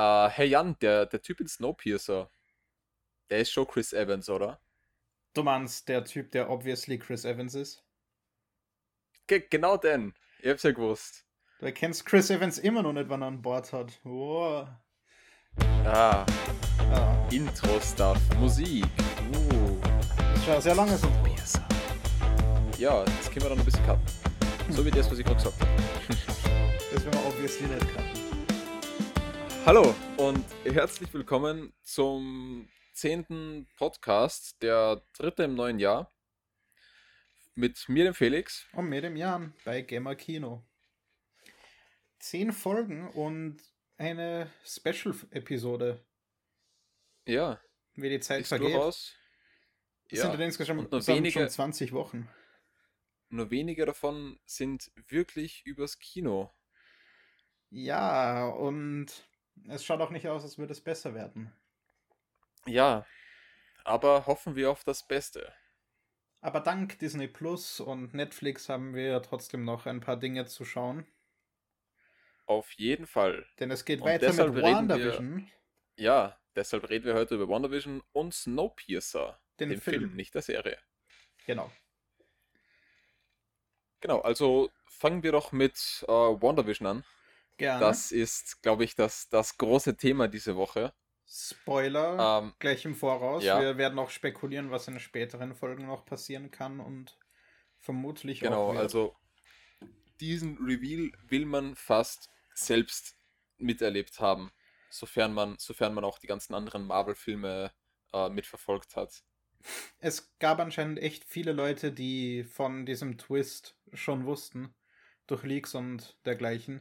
Äh, hey Jan, der, der Typ in Snowpiercer, der ist schon Chris Evans, oder? Du meinst der Typ, der obviously Chris Evans ist? Ge genau den. Ich hab's ja gewusst. Du erkennst Chris Evans immer noch nicht, wann er an Bord hat. Wow. Ah, Ja. Intro-Stuff, Musik. Uh. Das ist schon sehr lange so. Snowpiercer. Ja, das können wir dann ein bisschen cutten. So wie das, was ich gerade gesagt habe. Das werden wir obviously nicht cutten. Hallo und herzlich willkommen zum zehnten Podcast, der dritte im neuen Jahr. Mit mir, dem Felix. Und mit dem Jan bei Gamer Kino. Zehn Folgen und eine Special-Episode, Ja, wie die Zeit ist vergeht. durchaus. Das Ja, sind insgesamt und nur wenige- schon 20 Wochen. nur wenige davon sind wirklich übers Kino. Ja, und es schaut auch nicht aus, als würde es besser werden. Ja, aber hoffen wir auf das Beste. Aber dank Disney Plus und Netflix haben wir trotzdem noch ein paar Dinge zu schauen. Auf jeden Fall. Denn es geht Und weiter mit reden wir- WandaVision, Ja, deshalb reden wir heute über WandaVision und Snowpiercer, den, den Film. Film, nicht der Serie. Genau. Genau, also fangen wir doch mit äh, WandaVision an. Gerne. Das ist, glaube ich, das, das große Thema diese Woche. Spoiler Ähm, gleich im Voraus. ja. Wir werden auch spekulieren, was in späteren Folgen noch passieren kann und vermutlich genau, auch wird. also diesen Reveal will man fast selbst miterlebt haben, sofern man, sofern man auch die ganzen anderen Marvel-Filme äh, mitverfolgt hat. Es gab anscheinend echt viele Leute, die von diesem Twist schon wussten, durch Leaks und dergleichen.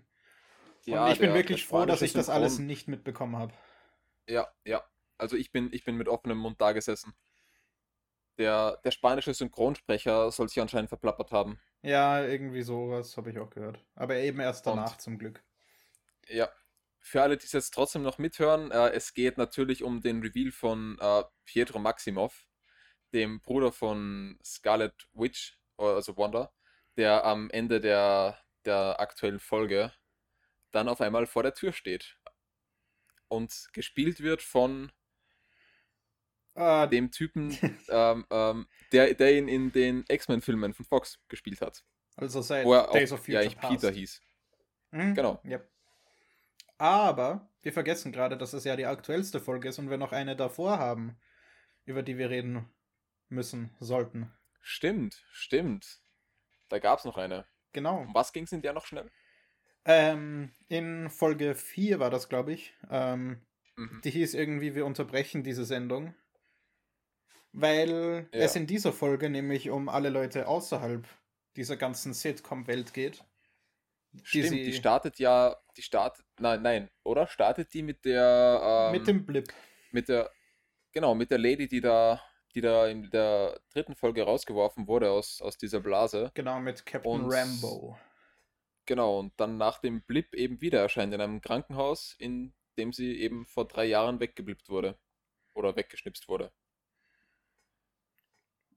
Und ich bin wirklich froh, dass ich das Synchron- alles nicht mitbekommen habe. Ja, ja. Also ich bin, ich bin mit offenem Mund da gesessen. Der, der spanische Synchronsprecher soll sich anscheinend verplappert haben. Ja, irgendwie sowas habe ich auch gehört. Aber eben erst Und- danach zum Glück. Ja. Für alle, die es jetzt trotzdem noch mithören, äh, es geht natürlich um den Reveal von äh, Pietro Maximov, dem Bruder von Scarlet Witch, äh, also Wanda, der am Ende der, der aktuellen Folge dann auf einmal vor der Tür steht. Und gespielt wird von Ah, dem Typen, ähm, ähm, der, der ihn in den X-Men-Filmen von Fox gespielt hat. also seit Wo er auch Days of ja, Future eigentlich Past. Peter hieß. Mhm. Genau. Ja. Aber wir vergessen gerade, dass es ja die aktuellste Folge ist und wir noch eine davor haben, über die wir reden müssen, sollten. Stimmt, stimmt. Da gab es noch eine. Genau. Um was ging es in der noch schnell? Ähm, in Folge 4 war das, glaube ich. Ähm, Mhm. die hieß irgendwie, wir unterbrechen diese Sendung. Weil Ja. es in dieser Folge nämlich um alle Leute außerhalb dieser ganzen Sitcom-Welt geht. Stimmt, sie- die startet ja, die startet, nein, nein, oder? Startet die mit der, ähm, mit dem Blip. mit der, genau, mit der Lady, die da, die da in der dritten Folge rausgeworfen wurde aus, aus dieser Blase. Genau, mit Captain Und- Rambo. Genau, und dann nach dem Blip eben wieder erscheint in einem Krankenhaus, in dem sie eben vor drei Jahren weggeblippt wurde. Oder weggeschnipst wurde.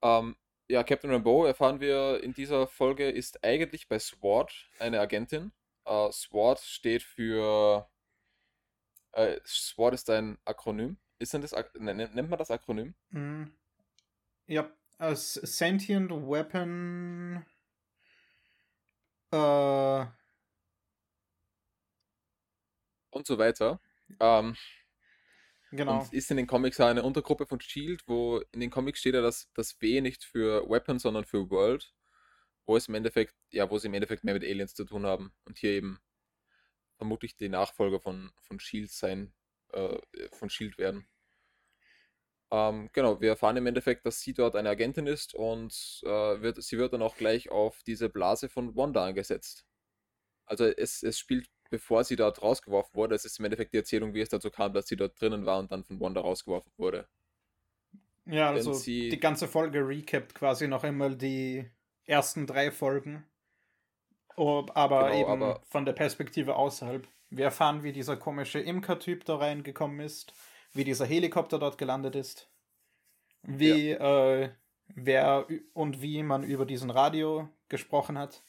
Ähm, ja, Captain Rambeau erfahren wir in dieser Folge ist eigentlich bei SWORD eine Agentin. Äh, SWORD steht für. Äh, SWORD ist ein Akronym. Ist denn das, Ak- ne- ne- nennt man das Akronym? Mhm. Ja, als Sentient Weapon. Äh, Und so weiter. Ähm, genau. Und ist in den Comics eine Untergruppe von Shield, wo in den Comics steht ja das, das W nicht für Weapon, sondern für World, wo es im Endeffekt, ja, wo sie im Endeffekt mehr mit Aliens zu tun haben. Und hier eben vermutlich die Nachfolger von, von Shield sein, äh, von Shield werden. Ähm, genau, wir erfahren im Endeffekt, dass sie dort eine Agentin ist und äh, wird, sie wird dann auch gleich auf diese Blase von Wanda angesetzt. Also es, es spielt, bevor sie dort rausgeworfen wurde, es ist im Endeffekt die Erzählung, wie es dazu kam, dass sie dort drinnen war und dann von Wanda rausgeworfen wurde. Ja, also sie- die ganze Folge recapt quasi noch einmal die ersten drei Folgen. Ob, aber Genau, eben aber- von der Perspektive außerhalb. Wir erfahren, wie dieser komische Imker-Typ da reingekommen ist, wie dieser Helikopter dort gelandet ist, wie äh, wer und wie man über diesen Radio gesprochen hat.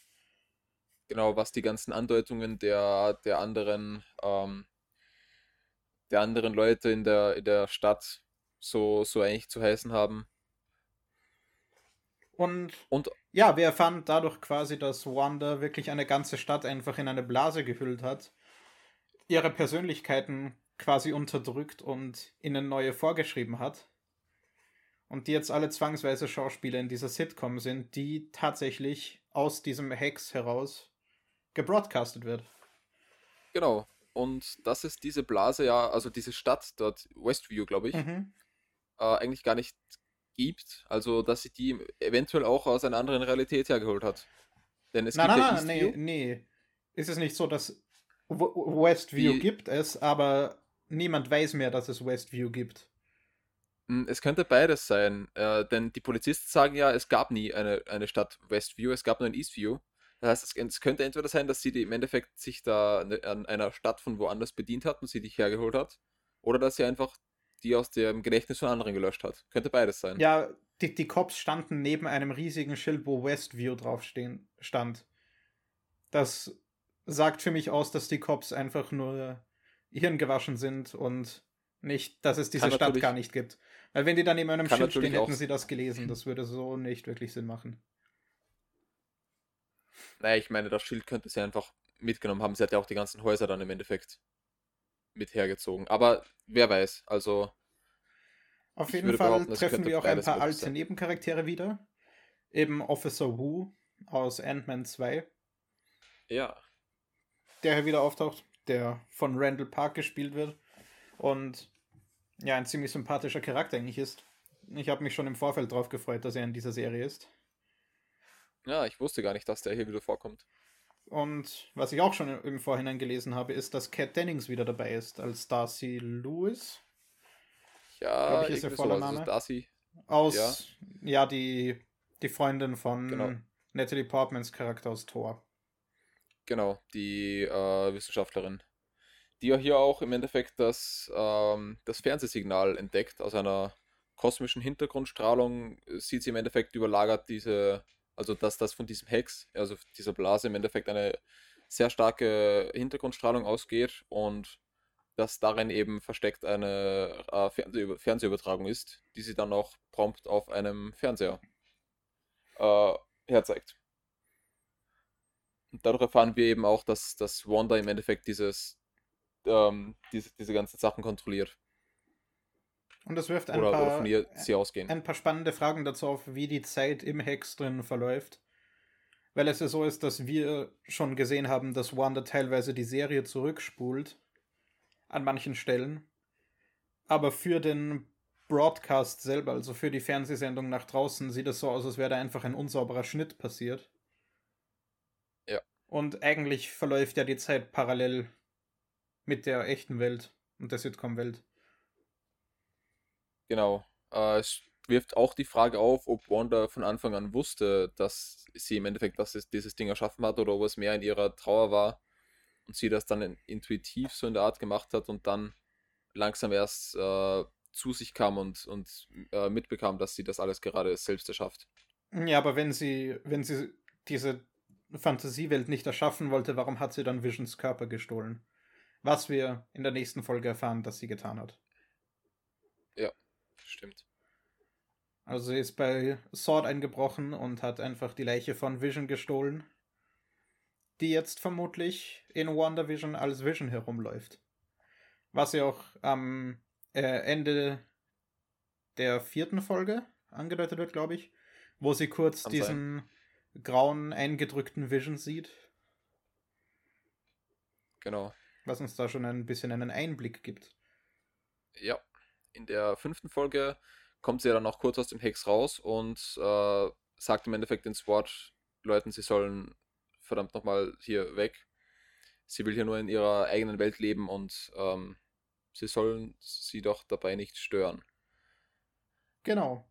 Genau, was die ganzen Andeutungen der, der anderen ähm, der anderen Leute in der, in der Stadt so, so eigentlich zu heißen haben. Und, Und ja, wir erfahren dadurch quasi, dass Wanda wirklich eine ganze Stadt einfach in eine Blase gehüllt hat, ihre Persönlichkeiten quasi unterdrückt und ihnen neue vorgeschrieben hat. Und die jetzt alle zwangsweise Schauspieler in dieser Sitcom sind, die tatsächlich aus diesem Hex heraus gebroadcastet wird. Genau. Und dass es diese Blase ja, also diese Stadt dort, Westview, glaube ich, Mhm. äh, eigentlich gar nicht gibt. Also, dass sie die eventuell auch aus einer anderen Realität hergeholt hat. Denn es Nein, gibt nein, ja nein, nee, nee. Ist es nicht so, dass Westview Die- gibt es, aber niemand weiß mehr, dass es Westview gibt. Hm, Es könnte beides sein, äh, denn die Polizisten sagen ja, es gab nie eine, eine Stadt Westview, es gab nur ein Eastview. Das heißt, es, es könnte entweder sein, dass sie die im Endeffekt sich da ne- an einer Stadt von woanders bedient hat und sie dich hergeholt hat, oder dass sie einfach die aus dem Gedächtnis von anderen gelöscht hat. Könnte beides sein. Ja, die, die Cops standen neben einem riesigen Schild, wo Westview draufstehen stand. Das sagt für mich aus, dass die Cops einfach nur hirngewaschen sind und nicht, dass es diese Stadt gar nicht gibt. Weil wenn die da neben einem Schild stehen, hätten sie das gelesen. Das würde so nicht wirklich Sinn machen. Naja, ich meine, das Schild könnte sie einfach mitgenommen haben. Sie hat ja auch die ganzen Häuser dann im Endeffekt mit hergezogen. Aber wer weiß, also Auf jeden Fall treffen wir auch ein paar alte sein. Nebencharaktere wieder. Eben Officer Wu aus Ant-Man 2, ja. der hier wieder auftaucht, der von Randall Park gespielt wird. Und ja, ein ziemlich sympathischer Charakter eigentlich ist. Ich habe mich schon im Vorfeld drauf gefreut, dass er in dieser Serie ist. Ja, ich wusste gar nicht, dass der hier wieder vorkommt. Und was ich auch schon im Vorhinein gelesen habe, ist, dass Kat Dennings wieder dabei ist als Darcy Lewis. Ja, Glaub ich, ist ihr voller. Also Name. Darcy, Aus, ja, die, die Freundin von Genau. Natalie Portmans Charakter aus Thor. Genau, die äh, Wissenschaftlerin. Die ja hier auch im Endeffekt das, ähm, das Fernsehsignal entdeckt. Aus einer kosmischen Hintergrundstrahlung äh, sieht sie im Endeffekt überlagert diese, also dass das von diesem Hex, also dieser Blase im Endeffekt eine sehr starke Hintergrundstrahlung ausgeht und dass darin eben versteckt eine äh, Fernsehüber Fernsehübertragung ist, die sie dann auch prompt auf einem Fernseher äh, herzeigt. Und dadurch erfahren wir eben auch, dass, dass Wanda im Endeffekt dieses, ähm, diese, diese ganzen Sachen kontrolliert. Und das wirft ein Oder, oder paar, von ihr sie ausgehen. ein paar spannende Fragen dazu auf, wie die Zeit im Hex drin verläuft. Weil es ja so ist, dass wir schon gesehen haben, dass Wanda teilweise die Serie zurückspult. An manchen Stellen. Aber für den Broadcast selber, also für die Fernsehsendung nach draußen, sieht es so aus, als wäre da einfach ein unsauberer Schnitt passiert. Und eigentlich verläuft ja die Zeit parallel mit der echten Welt und der Sitcom-Welt. Genau. Äh, es wirft auch die Frage auf, ob Wanda von Anfang an wusste, dass sie im Endeffekt dass es dieses Ding erschaffen hat oder ob es mehr in ihrer Trauer war und sie das dann in- intuitiv so in der Art gemacht hat und dann langsam erst äh, zu sich kam und, und äh, mitbekam, dass sie das alles gerade selbst erschafft. Ja, aber wenn sie, wenn sie diese Fantasiewelt nicht erschaffen wollte, warum hat sie dann Visions Körper gestohlen? Was wir in der nächsten Folge erfahren, dass sie getan hat. Stimmt. Also sie ist bei Sword eingebrochen und hat einfach die Leiche von Vision gestohlen, die jetzt vermutlich in WandaVision als Vision herumläuft. Was ja auch am äh, Ende der vierten Folge angedeutet wird, glaube ich, wo sie kurz Kann diesen grauen, eingedrückten Vision sieht, Genau. was uns da schon ein bisschen einen Einblick gibt. Ja, in der fünften Folge kommt sie ja dann auch kurz aus dem Hex raus und äh, sagt im Endeffekt den SWAT-Leuten, sie sollen verdammt nochmal hier weg. Sie will hier nur in ihrer eigenen Welt leben und ähm, sie sollen sie doch dabei nicht stören. Genau.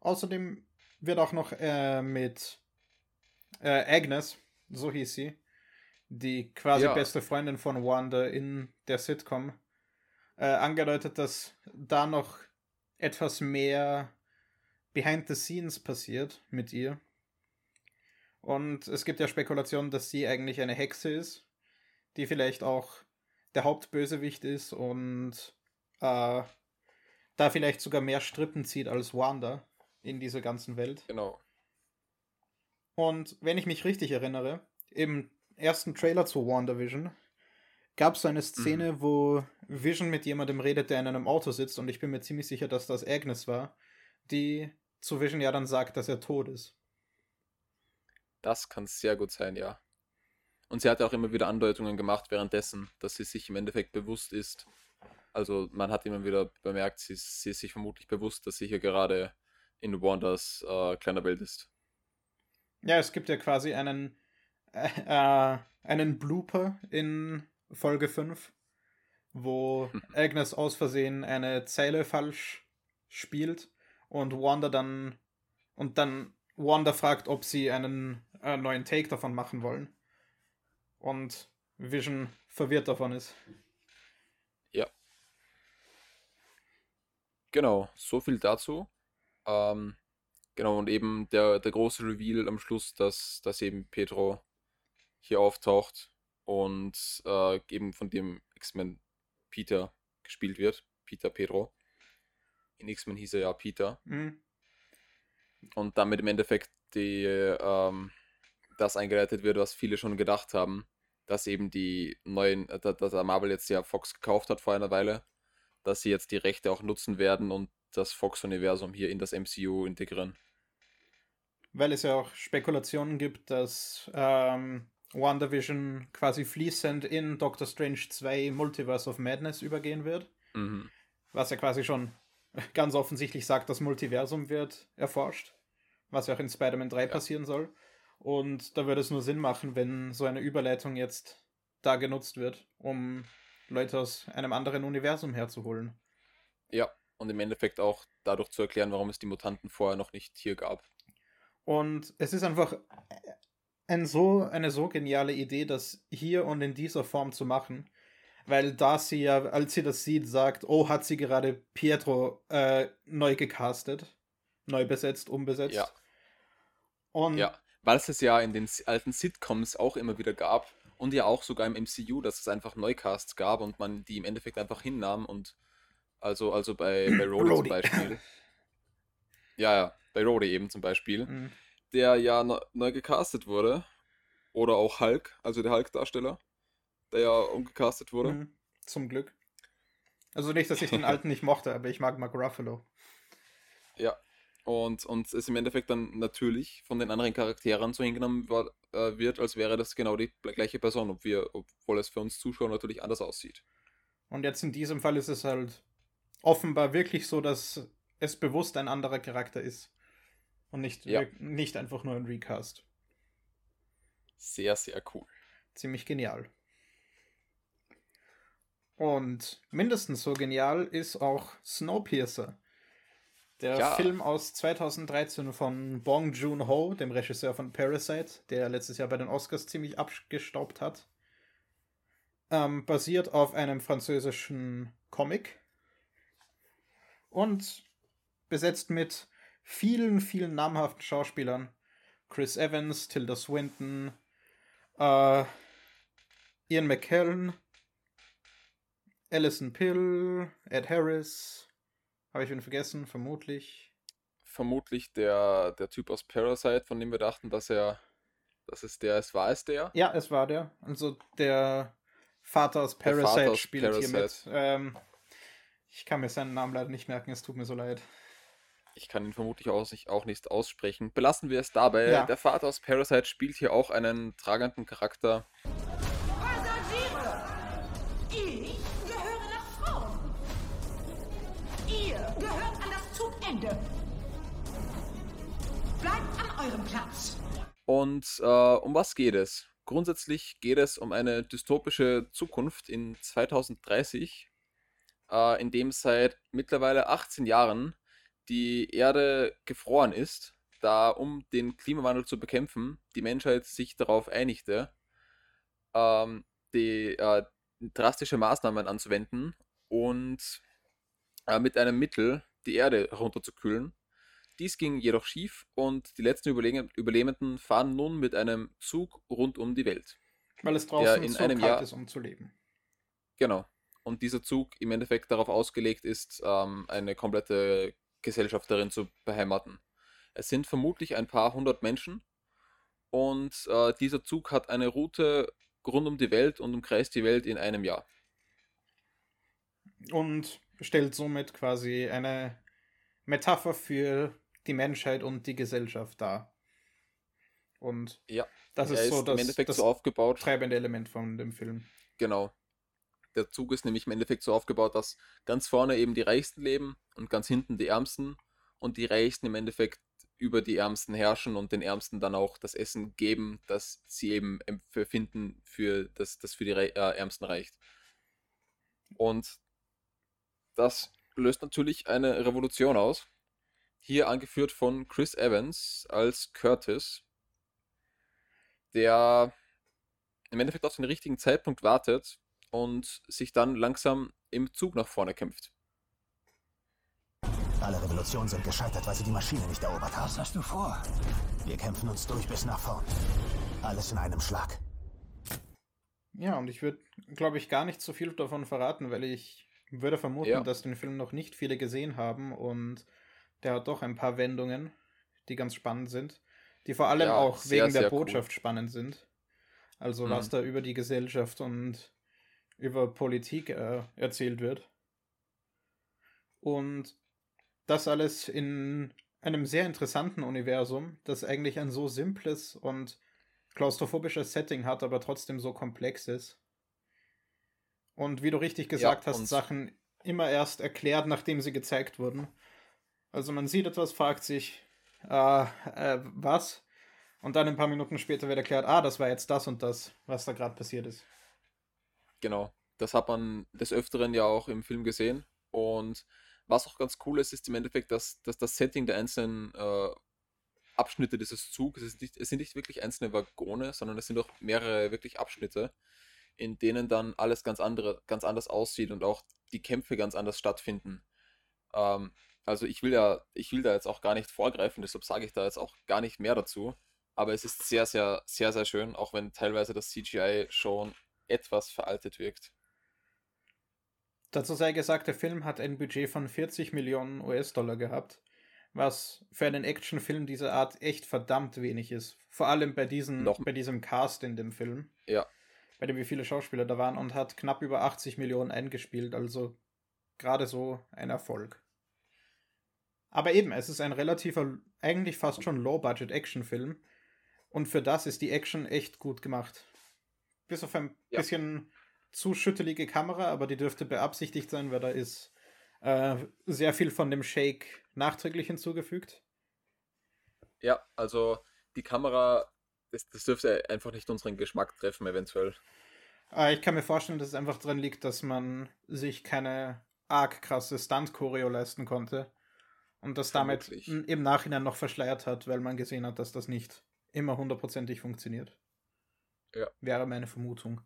Außerdem wird auch noch äh, mit äh, Agnes, so hieß sie, die quasi Ja. beste Freundin von Wanda in der Sitcom, äh, angedeutet, dass da noch etwas mehr behind the scenes passiert mit ihr. Und es gibt ja Spekulationen, dass sie eigentlich eine Hexe ist, die vielleicht auch der Hauptbösewicht ist und äh, da vielleicht sogar mehr Strippen zieht als Wanda in dieser ganzen Welt. Genau. Und wenn ich mich richtig erinnere, im ersten Trailer zu WandaVision gab es so eine Szene, mhm. wo Vision mit jemandem redet, der in einem Auto sitzt und ich bin mir ziemlich sicher, dass das Agnes war, die zu Vision ja dann sagt, dass er tot ist. Das kann sehr gut sein, ja. Und sie hat auch immer wieder Andeutungen gemacht währenddessen, dass sie sich im Endeffekt bewusst ist. Also man hat immer wieder bemerkt, sie, sie ist sich vermutlich bewusst, dass sie hier gerade in Wanders äh, kleiner Welt ist. Ja, es gibt ja quasi einen, äh, einen Blooper in Folge 5, wo Agnes aus Versehen eine Zeile falsch spielt und Wanda dann und dann Wanda fragt, ob sie einen äh, neuen Take davon machen wollen und Vision verwirrt davon ist. Ja. Genau, so viel dazu. Ähm, genau, und eben der, der große Reveal am Schluss, dass, dass eben Pedro hier auftaucht und äh, eben von dem X-Men Peter gespielt wird. Peter Pedro. In X-Men hieß er ja Peter. Mhm. Und damit im Endeffekt die, ähm, das eingeleitet wird, was viele schon gedacht haben, dass eben die neuen, äh, dass Marvel jetzt ja Fox gekauft hat vor einer Weile, dass sie jetzt die Rechte auch nutzen werden und das Fox-Universum hier in das MCU integrieren. Weil es ja auch Spekulationen gibt, dass ähm, WandaVision quasi fließend in Doctor Strange 2 Multiverse of Madness übergehen wird. Mhm. Was ja quasi schon ganz offensichtlich sagt, das Multiversum wird erforscht. Was ja auch in Spider-Man 3 ja. passieren soll. Und da würde es nur Sinn machen, wenn so eine Überleitung jetzt da genutzt wird, um Leute aus einem anderen Universum herzuholen. Ja, und im Endeffekt auch dadurch zu erklären, warum es die Mutanten vorher noch nicht hier gab. Und es ist einfach ein so, eine so geniale Idee, das hier und in dieser Form zu machen. Weil da sie ja, als sie das sieht, sagt, oh, hat sie gerade Pietro äh, neu gecastet, neu besetzt, umbesetzt. Ja. Und ja weil es es ja in den alten Sitcoms auch immer wieder gab und ja auch sogar im MCU, dass es einfach Neucasts gab und man die im Endeffekt einfach hinnahm und also, also bei, bei Rhodey zum Beispiel. Ja, ja, bei Rhodey eben zum Beispiel, mhm. der ja neu, neu gecastet wurde. Oder auch Hulk, also der Hulk-Darsteller, der ja umgecastet wurde. Mhm. Zum Glück. Also nicht, dass ich den alten nicht mochte, aber ich mag Mark Ruffalo. Ja, und, und es im Endeffekt dann natürlich von den anderen Charakteren so hingenommen war, äh, wird, als wäre das genau die gleiche Person, ob wir, obwohl es für uns Zuschauer natürlich anders aussieht. Und jetzt in diesem Fall ist es halt offenbar wirklich so, dass es bewusst ein anderer Charakter ist. Und nicht, ja. nicht einfach nur ein Recast. Sehr, sehr cool. Ziemlich genial. Und mindestens so genial ist auch Snowpiercer. Der ja. Film aus 2013 von Bong Joon-ho, dem Regisseur von Parasite, der letztes Jahr bei den Oscars ziemlich abgestaubt hat, ähm, basiert auf einem französischen Comic und besetzt mit vielen, vielen namhaften Schauspielern. Chris Evans, Tilda Swinton, äh, Ian McKellen, Alison Pill, Ed Harris, habe ich ihn vergessen? Vermutlich. Vermutlich der, der Typ aus Parasite, von dem wir dachten, dass er, dass es der ist. War es der? Ja, es war der. Also der Vater aus Parasite Vater aus spielt Parasite. hier mit. Ähm, ich kann mir seinen Namen leider nicht merken, es tut mir so leid. Ich kann ihn vermutlich auch nicht, auch nicht aussprechen. Belassen wir es dabei. Ja. Der Vater aus Parasite spielt hier auch einen tragenden Charakter. Bleibt an eurem Platz. Und äh, um was geht es? Grundsätzlich geht es um eine dystopische Zukunft in 2030, äh, in dem seit mittlerweile 18 Jahren die Erde gefroren ist, da um den Klimawandel zu bekämpfen, die Menschheit sich darauf einigte, ähm, die äh, drastische Maßnahmen anzuwenden und äh, mit einem Mittel, die Erde herunterzukühlen. Dies ging jedoch schief und die letzten Überlebenden fahren nun mit einem Zug rund um die Welt. Weil es draußen in so einem Jahr, ist, um zu leben. Genau. Und dieser Zug im Endeffekt darauf ausgelegt ist, ähm, eine komplette Gesellschaft darin zu beheimaten. Es sind vermutlich ein paar hundert Menschen und äh, dieser Zug hat eine Route rund um die Welt und umkreist die Welt in einem Jahr. Und stellt somit quasi eine Metapher für die Menschheit und die Gesellschaft dar. Und ja, das ist, so das, das so aufgebaut. treibende Element von dem Film. Genau. Der Zug ist nämlich im Endeffekt so aufgebaut, dass ganz vorne eben die Reichsten leben und ganz hinten die Ärmsten und die Reichsten im Endeffekt über die Ärmsten herrschen und den Ärmsten dann auch das Essen geben, das sie eben finden, für das, das für die äh, Ärmsten reicht. Und das löst natürlich eine Revolution aus. Hier angeführt von Chris Evans als Curtis, der im Endeffekt auf den richtigen Zeitpunkt wartet und sich dann langsam im Zug nach vorne kämpft. Alle Revolutionen sind gescheitert, weil sie die Maschine nicht erobert haben. Was hast du vor? Wir kämpfen uns durch bis nach vorn. Alles in einem Schlag. Ja, und ich würde, glaube ich, gar nicht so viel davon verraten, weil ich würde vermuten, ja. dass den Film noch nicht viele gesehen haben und der hat doch ein paar Wendungen, die ganz spannend sind, die vor allem ja, auch sehr, wegen der Botschaft cool. spannend sind. Also mhm. was da über die Gesellschaft und über Politik äh, erzählt wird. Und das alles in einem sehr interessanten Universum, das eigentlich ein so simples und klaustrophobisches Setting hat, aber trotzdem so komplex ist. Und wie du richtig gesagt ja, hast, Sachen immer erst erklärt, nachdem sie gezeigt wurden. Also man sieht etwas, fragt sich, äh, äh, was? Und dann ein paar Minuten später wird erklärt, ah, das war jetzt das und das, was da gerade passiert ist. Genau. Das hat man des Öfteren ja auch im Film gesehen. Und was auch ganz cool ist, ist im Endeffekt, dass, dass das Setting der einzelnen äh, Abschnitte dieses Zugs, es, es sind nicht wirklich einzelne Waggone, sondern es sind auch mehrere wirklich Abschnitte, in denen dann alles ganz andere, ganz anders aussieht und auch die Kämpfe ganz anders stattfinden. Ähm, also ich will ja, ich will da jetzt auch gar nicht vorgreifen, deshalb sage ich da jetzt auch gar nicht mehr dazu. Aber es ist sehr, sehr, sehr, sehr schön, auch wenn teilweise das CGI schon etwas veraltet wirkt. Dazu sei gesagt, der Film hat ein Budget von 40 Millionen US-Dollar gehabt, was für einen Actionfilm dieser Art echt verdammt wenig ist. Vor allem bei, diesen, Noch. bei diesem Cast in dem Film. Ja. Bei dem wie viele Schauspieler da waren und hat knapp über 80 Millionen eingespielt, also gerade so ein Erfolg. Aber eben, es ist ein relativer, eigentlich fast schon Low-Budget-Action-Film. Und für das ist die Action echt gut gemacht. Bis auf ein ja. bisschen zu schüttelige Kamera, aber die dürfte beabsichtigt sein, weil da ist äh, sehr viel von dem Shake nachträglich hinzugefügt. Ja, also die Kamera, das, das dürfte einfach nicht unseren Geschmack treffen, eventuell. Äh, ich kann mir vorstellen, dass es einfach drin liegt, dass man sich keine arg krasse Stunt-Choreo leisten konnte und das Vermutlich. damit im Nachhinein noch verschleiert hat, weil man gesehen hat, dass das nicht immer hundertprozentig funktioniert. Ja. Wäre meine Vermutung.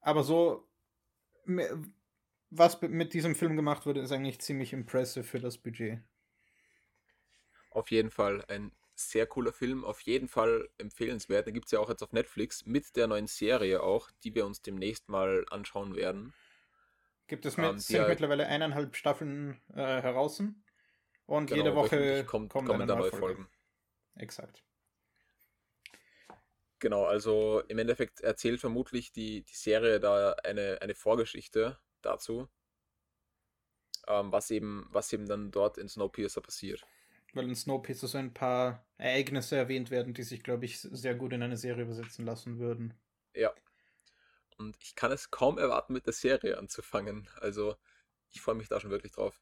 Aber so, was mit diesem Film gemacht wurde, ist eigentlich ziemlich impressive für das Budget. Auf jeden Fall ein sehr cooler Film, auf jeden Fall empfehlenswert. Den gibt es ja auch jetzt auf Netflix mit der neuen Serie auch, die wir uns demnächst mal anschauen werden. Gibt es mit, ähm, sind mittlerweile eineinhalb Staffeln äh, heraus und genau, jede Woche kommt, kommt kommen da neue Folge. Folgen. Exakt. Genau, also im Endeffekt erzählt vermutlich die, die Serie da eine, eine Vorgeschichte dazu, ähm, was, eben, was eben dann dort in Snowpiercer passiert. Weil in Snowpiercer so ein paar Ereignisse erwähnt werden, die sich, glaube ich, sehr gut in eine Serie übersetzen lassen würden. Ja. Und ich kann es kaum erwarten, mit der Serie anzufangen. Also ich freue mich da schon wirklich drauf.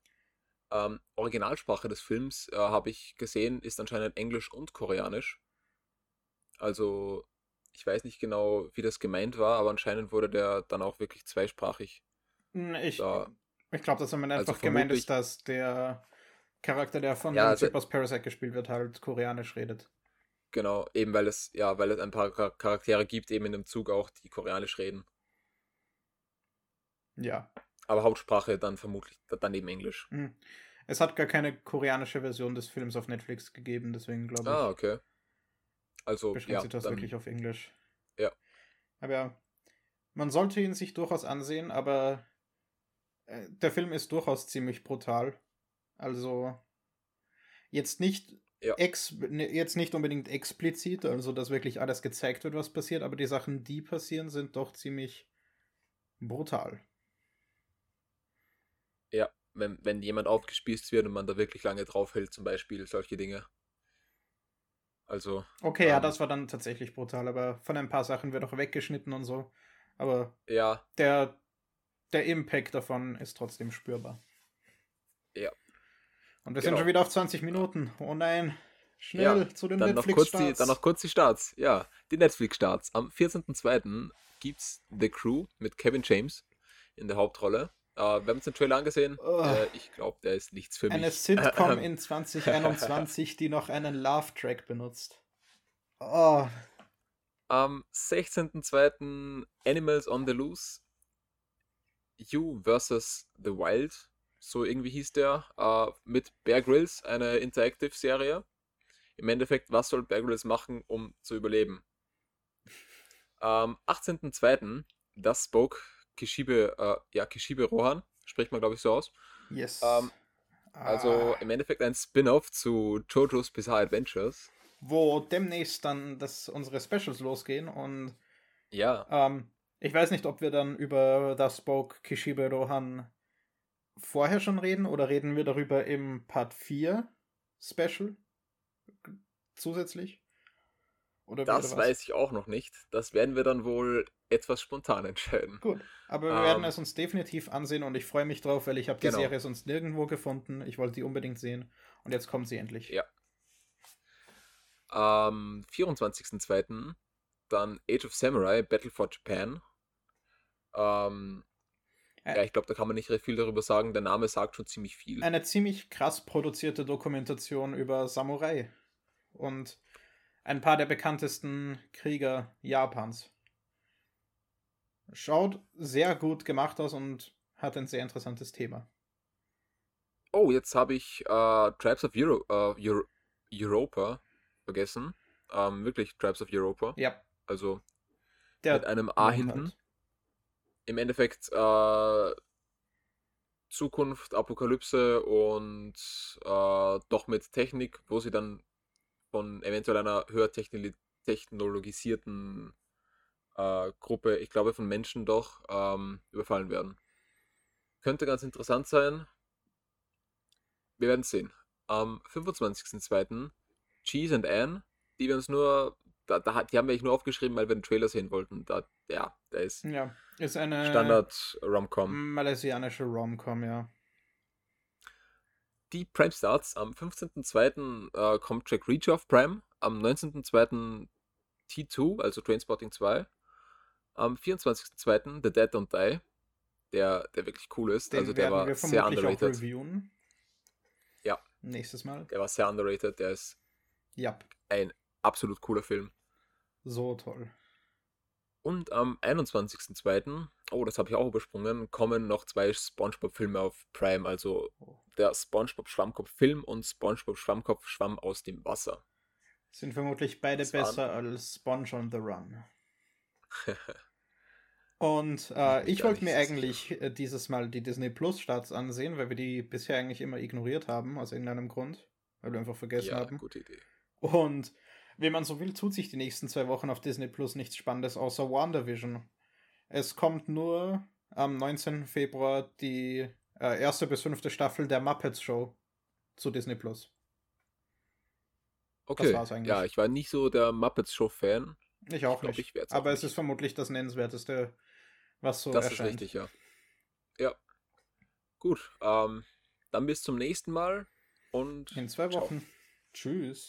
Ähm, Originalsprache des Films, äh, habe ich gesehen, ist anscheinend Englisch und Koreanisch. Also, ich weiß nicht genau, wie das gemeint war, aber anscheinend wurde der dann auch wirklich zweisprachig. Hm, ich, da, ich glaube, dass man einfach also gemeint ist, dass der Charakter, der von ja, also Typ aus Parasite gespielt wird, halt koreanisch redet. Genau, eben weil es, ja, weil es ein paar Charaktere gibt, eben in dem Zug auch, die koreanisch reden. Ja. Aber Hauptsprache dann vermutlich dann eben Englisch. Hm. Es hat gar keine koreanische Version des Films auf Netflix gegeben, deswegen glaube ich. Ah, okay. Also, beschränkt ja, sich das dann, wirklich auf Englisch. Ja. Aber ja, Man sollte ihn sich durchaus ansehen, aber äh, der Film ist durchaus ziemlich brutal. Also jetzt nicht Ja. ex ne, jetzt nicht unbedingt explizit, also dass wirklich alles gezeigt wird, was passiert, aber die Sachen, die passieren, sind doch ziemlich brutal. Ja, wenn, wenn jemand aufgespießt wird und man da wirklich lange draufhält, zum Beispiel, solche Dinge. Also, Okay, ja, Ähm. das war dann tatsächlich brutal, aber von ein paar Sachen wird auch weggeschnitten und so. Aber ja, der, der Impact davon ist trotzdem spürbar. Ja. Und wir Genau. sind schon wieder auf 20 Minuten. Oh nein. Schnell Ja, zu den Netflix-Starts. dann noch kurz die Starts. Ja, die Netflix-Starts. Am 14.02. gibt's The Crew mit Kevin James in der Hauptrolle. Äh, wir haben uns den Trailer angesehen. Oh. Äh, ich glaube, der ist nichts für Eine mich. Sitcom in 2021, die noch einen Love-Track benutzt. Oh, Am 16.02. Animals on the Loose. You vs. The Wild. So irgendwie hieß der. Äh, mit Bear Grylls, eine Interactive-Serie. Im Endeffekt, was soll Bear Grylls machen, um zu überleben? Am 18.02. Das Spoke Kishibe, äh, ja, Kishibe Rohan. Spricht man, glaube ich, so aus. yes. Ähm, Also Ah, im Endeffekt ein Spin-off zu JoJo's Bizarre Adventures. wo demnächst dann das, unsere Specials losgehen und Ja, ähm, ich weiß nicht, ob wir dann über das Spoke Kishibe Rohan vorher schon reden oder reden wir darüber im Part 4 Special zusätzlich? Oder das weiß ich auch noch nicht. Das werden wir dann wohl etwas spontan entscheiden. Gut, aber wir werden Ähm, es uns definitiv ansehen und ich freue mich drauf, weil ich habe die Genau. Serie sonst nirgendwo gefunden. Ich wollte die unbedingt sehen und jetzt kommt sie endlich. Ja. Am 24.02. dann Age of Samurai, Battle for Japan. Ähm, Ä- ja, ich glaube, da kann man nicht recht viel darüber sagen. Der Name sagt schon ziemlich viel. Eine ziemlich krass produzierte Dokumentation über Samurai und ein paar der bekanntesten Krieger Japans. Schaut sehr gut gemacht aus und hat ein sehr interessantes Thema. Oh, jetzt habe ich äh, Tribes of Euro äh, Euro Europa vergessen. Ähm, wirklich Tribes of Europa. Ja, Also der mit einem A hinten. halt. Im Endeffekt äh, Zukunft, Apokalypse und äh, doch mit Technik, wo sie dann von eventuell einer höher technologisierten äh, Gruppe, ich glaube von Menschen doch, ähm, überfallen werden. Könnte ganz interessant sein. Wir werden sehen. Am 25.02. Cheese and Anne, die wir uns nur, da, da, die haben wir eigentlich nur aufgeschrieben, weil wir den Trailer sehen wollten. Da, ja, der ist Ja, ist eine Standard Romcom. malaysianische Rom-Com, ja. Die Prime Starts am 15.02. Äh, kommt Jack Reacher auf Prime, am 19.02. T2, also Trainspotting 2, am 24.02. The Dead Don't Die, der, der wirklich cool ist. Den also der war sehr underrated. reviewen. Ja. Nächstes Mal. Der war sehr underrated, der ist Ja, ein absolut cooler Film. so toll. Und am 21.02., oh, das habe ich auch übersprungen, kommen noch zwei Spongebob-Filme auf Prime, also Oh. der Spongebob Schwammkopf-Film und Spongebob Schwammkopf Schwamm aus dem Wasser. Sind vermutlich beide Das waren- besser als Sponge on the Run. Und Ich äh, ich wollte mir eigentlich äh, dieses Mal die Disney Plus Starts ansehen, weil wir die bisher eigentlich immer ignoriert haben, aus irgendeinem Grund. Weil wir einfach vergessen ja, haben. gute Idee. Und wenn man so will, tut sich die nächsten zwei Wochen auf Disney Plus nichts Spannendes außer WandaVision. Es kommt nur am 19. Februar die äh, erste bis fünfte Staffel der Muppets Show zu Disney Plus. Okay, war's eigentlich. ja, ich war nicht so der Muppets Show-Fan. Ich auch Ich glaub, nicht. ich Aber es ist vermutlich das Nennenswerteste, was so das erscheint. ist richtig, ja. Ja. Gut, ähm, dann bis zum nächsten Mal und In zwei ciao. Wochen. Tschüss.